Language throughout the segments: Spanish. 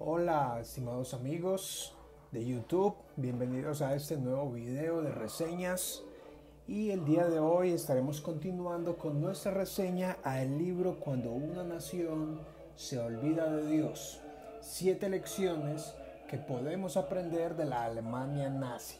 Hola, estimados amigos de YouTube, bienvenidos a este nuevo video de reseñas. Y el día de hoy estaremos continuando con nuestra reseña al libro Cuando una nación se olvida de Dios. Siete lecciones que podemos aprender de la Alemania nazi.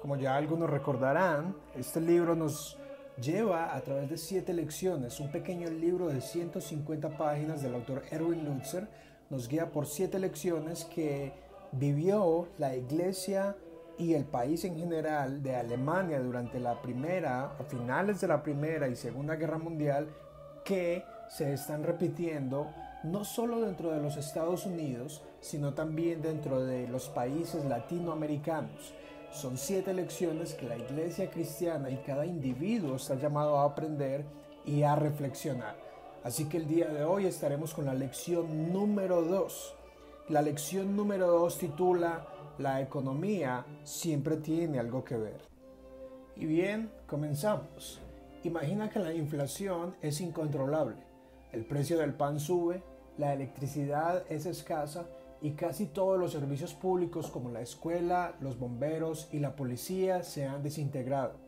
Como ya algunos recordarán, este libro nos lleva a través de siete lecciones, un pequeño libro de 150 páginas del autor Erwin Lutzer, nos guía por siete lecciones que vivió la iglesia y el país en general de Alemania durante la primera, a finales de la primera y segunda guerra mundial, que se están repitiendo no solo dentro de los Estados Unidos, sino también dentro de los países latinoamericanos. Son siete lecciones que la iglesia cristiana y cada individuo está llamado a aprender y a reflexionar. Así que el día de hoy estaremos con la lección número 2. La lección número 2 titula La economía siempre tiene algo que ver. Y bien, comenzamos. Imagina que la inflación es incontrolable. El precio del pan sube, la electricidad es escasa y casi todos los servicios públicos como la escuela, los bomberos y la policía se han desintegrado.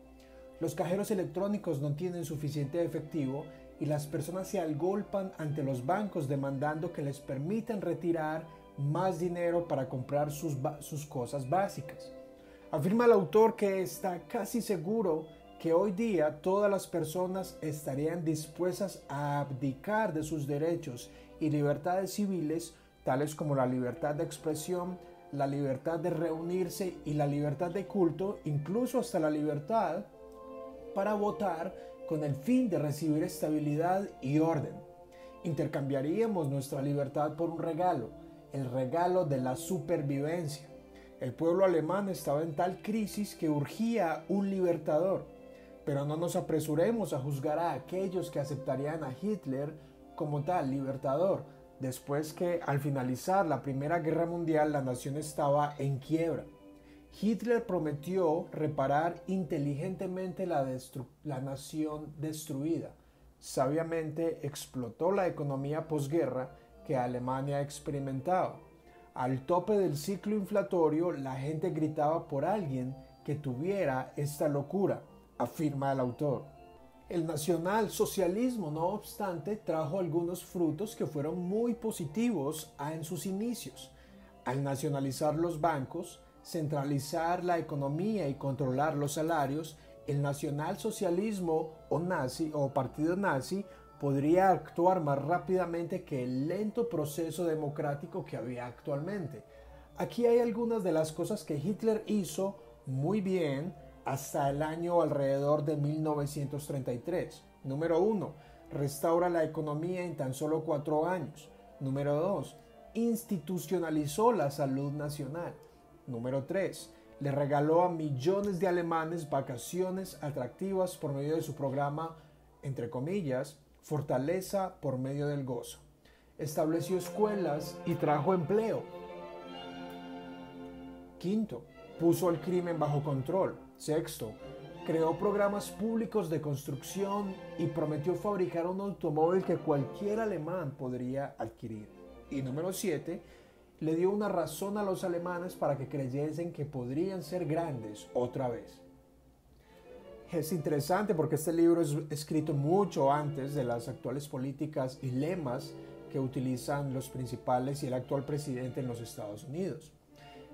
Los cajeros electrónicos no tienen suficiente efectivo y las personas se agolpan ante los bancos demandando que les permitan retirar más dinero para comprar sus, sus cosas básicas. Afirma el autor que está casi seguro que hoy día todas las personas estarían dispuestas a abdicar de sus derechos y libertades civiles, tales como la libertad de expresión, la libertad de reunirse y la libertad de culto, incluso hasta la libertad para votar con el fin de recibir estabilidad y orden. Intercambiaríamos nuestra libertad por un regalo, el regalo de la supervivencia. El pueblo alemán estaba en tal crisis que urgía un libertador, pero no nos apresuremos a juzgar a aquellos que aceptarían a Hitler como tal libertador, después que al finalizar la Primera Guerra Mundial la nación estaba en quiebra. Hitler prometió reparar inteligentemente la, nación destruida. Sabiamente explotó la economía posguerra que Alemania experimentaba. Al tope del ciclo inflatorio, la gente gritaba por alguien que tuviera esta locura, afirma el autor. El nacionalsocialismo, no obstante, trajo algunos frutos que fueron muy positivos en sus inicios. Al nacionalizar los bancos, centralizar la economía y controlar los salarios, el nacionalsocialismo o nazi o partido nazi podría actuar más rápidamente que el lento proceso democrático que había actualmente. Aquí hay algunas de las cosas que Hitler hizo muy bien hasta el año alrededor de 1933. Número 1. Restaura la economía en tan solo cuatro años. Número 2. Institucionalizó la salud nacional. Número 3. Le regaló a millones de alemanes vacaciones atractivas por medio de su programa, entre comillas, Fortaleza por medio del gozo. Estableció escuelas y trajo empleo. Quinto, puso el crimen bajo control. Sexto, creó programas públicos de construcción y prometió fabricar un automóvil que cualquier alemán podría adquirir. Y número 7, le dio una razón a los alemanes para que creyesen que podrían ser grandes otra vez. Es interesante porque este libro es escrito mucho antes de las actuales políticas y lemas que utilizan los principales y el actual presidente en los Estados Unidos.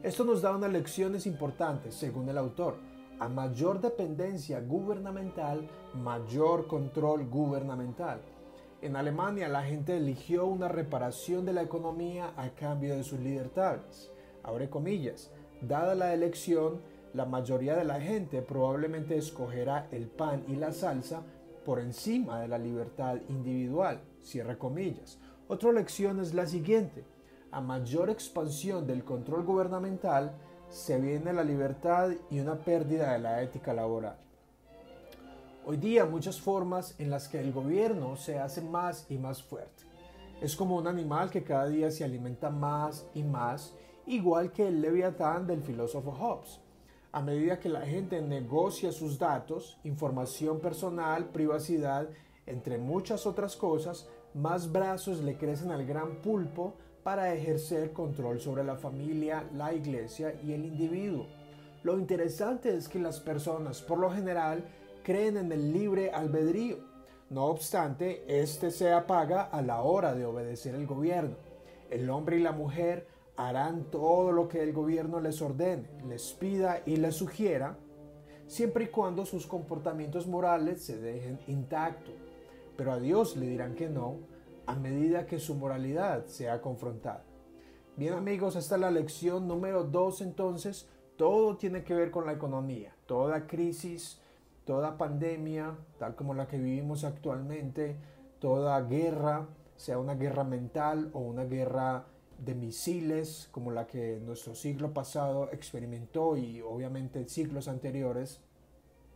Esto nos da unas lecciones importantes, según el autor. A mayor dependencia gubernamental, mayor control gubernamental. En Alemania la gente eligió una reparación de la economía a cambio de sus libertades. Abre comillas, dada la elección, la mayoría de la gente probablemente escogerá el pan y la salsa por encima de la libertad individual. Cierre comillas. Otra lección es la siguiente. A mayor expansión del control gubernamental, se viene la libertad y una pérdida de la ética laboral. Hoy día muchas formas en las que el gobierno se hace más y más fuerte. Es como un animal que cada día se alimenta más y más, igual que el leviatán del filósofo Hobbes. A medida que la gente negocia sus datos, información personal, privacidad, entre muchas otras cosas, más brazos le crecen al gran pulpo para ejercer control sobre la familia, la iglesia y el individuo. Lo interesante es que las personas, por lo general, creen en el libre albedrío. No obstante, este se apaga a la hora de obedecer el gobierno. El hombre y la mujer harán todo lo que el gobierno les ordene, les pida y les sugiera, siempre y cuando sus comportamientos morales se dejen intactos. Pero a Dios le dirán que no a medida que su moralidad sea confrontada. Bien amigos, es la lección número dos entonces. Todo tiene que ver con la economía. Toda crisis, toda pandemia, tal como la que vivimos actualmente, toda guerra, sea una guerra mental o una guerra de misiles como la que nuestro siglo pasado experimentó y obviamente siglos anteriores,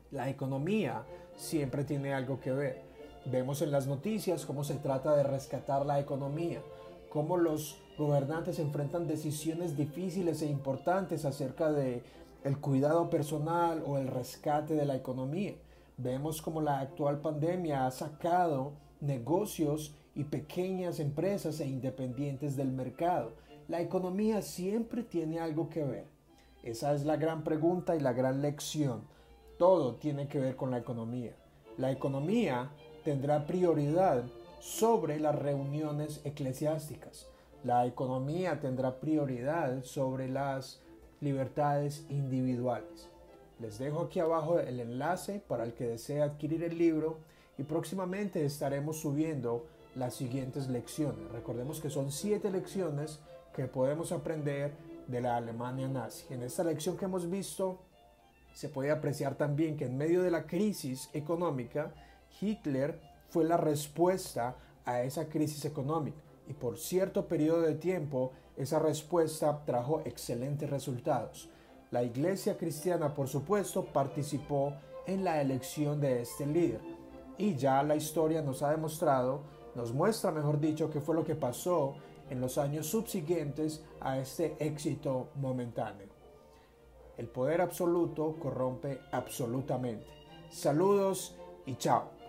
la economía siempre tiene algo que ver. Vemos en las noticias cómo se trata de rescatar la economía, cómo los gobernantes enfrentan decisiones difíciles e importantes acerca de el cuidado personal o el rescate de la economía. Vemos cómo la actual pandemia ha sacado negocios y pequeñas empresas e independientes del mercado. La economía siempre tiene algo que ver. Esa es la gran pregunta y la gran lección. Todo tiene que ver con la economía. La economía tendrá prioridad sobre las reuniones eclesiásticas. La economía tendrá prioridad sobre las libertades individuales. Les dejo aquí abajo el enlace para el que desee adquirir el libro y próximamente estaremos subiendo las siguientes lecciones. Recordemos que son siete lecciones que podemos aprender de la Alemania nazi. En esta lección que hemos visto se puede apreciar también que en medio de la crisis económica, Hitler fue la respuesta a esa crisis económica y por cierto periodo de tiempo esa respuesta trajo excelentes resultados. La iglesia cristiana, por supuesto, participó en la elección de este líder y ya la historia nos ha demostrado, nos muestra, mejor dicho, qué fue lo que pasó en los años subsiguientes a este éxito momentáneo. El poder absoluto corrompe absolutamente. Saludos y chao.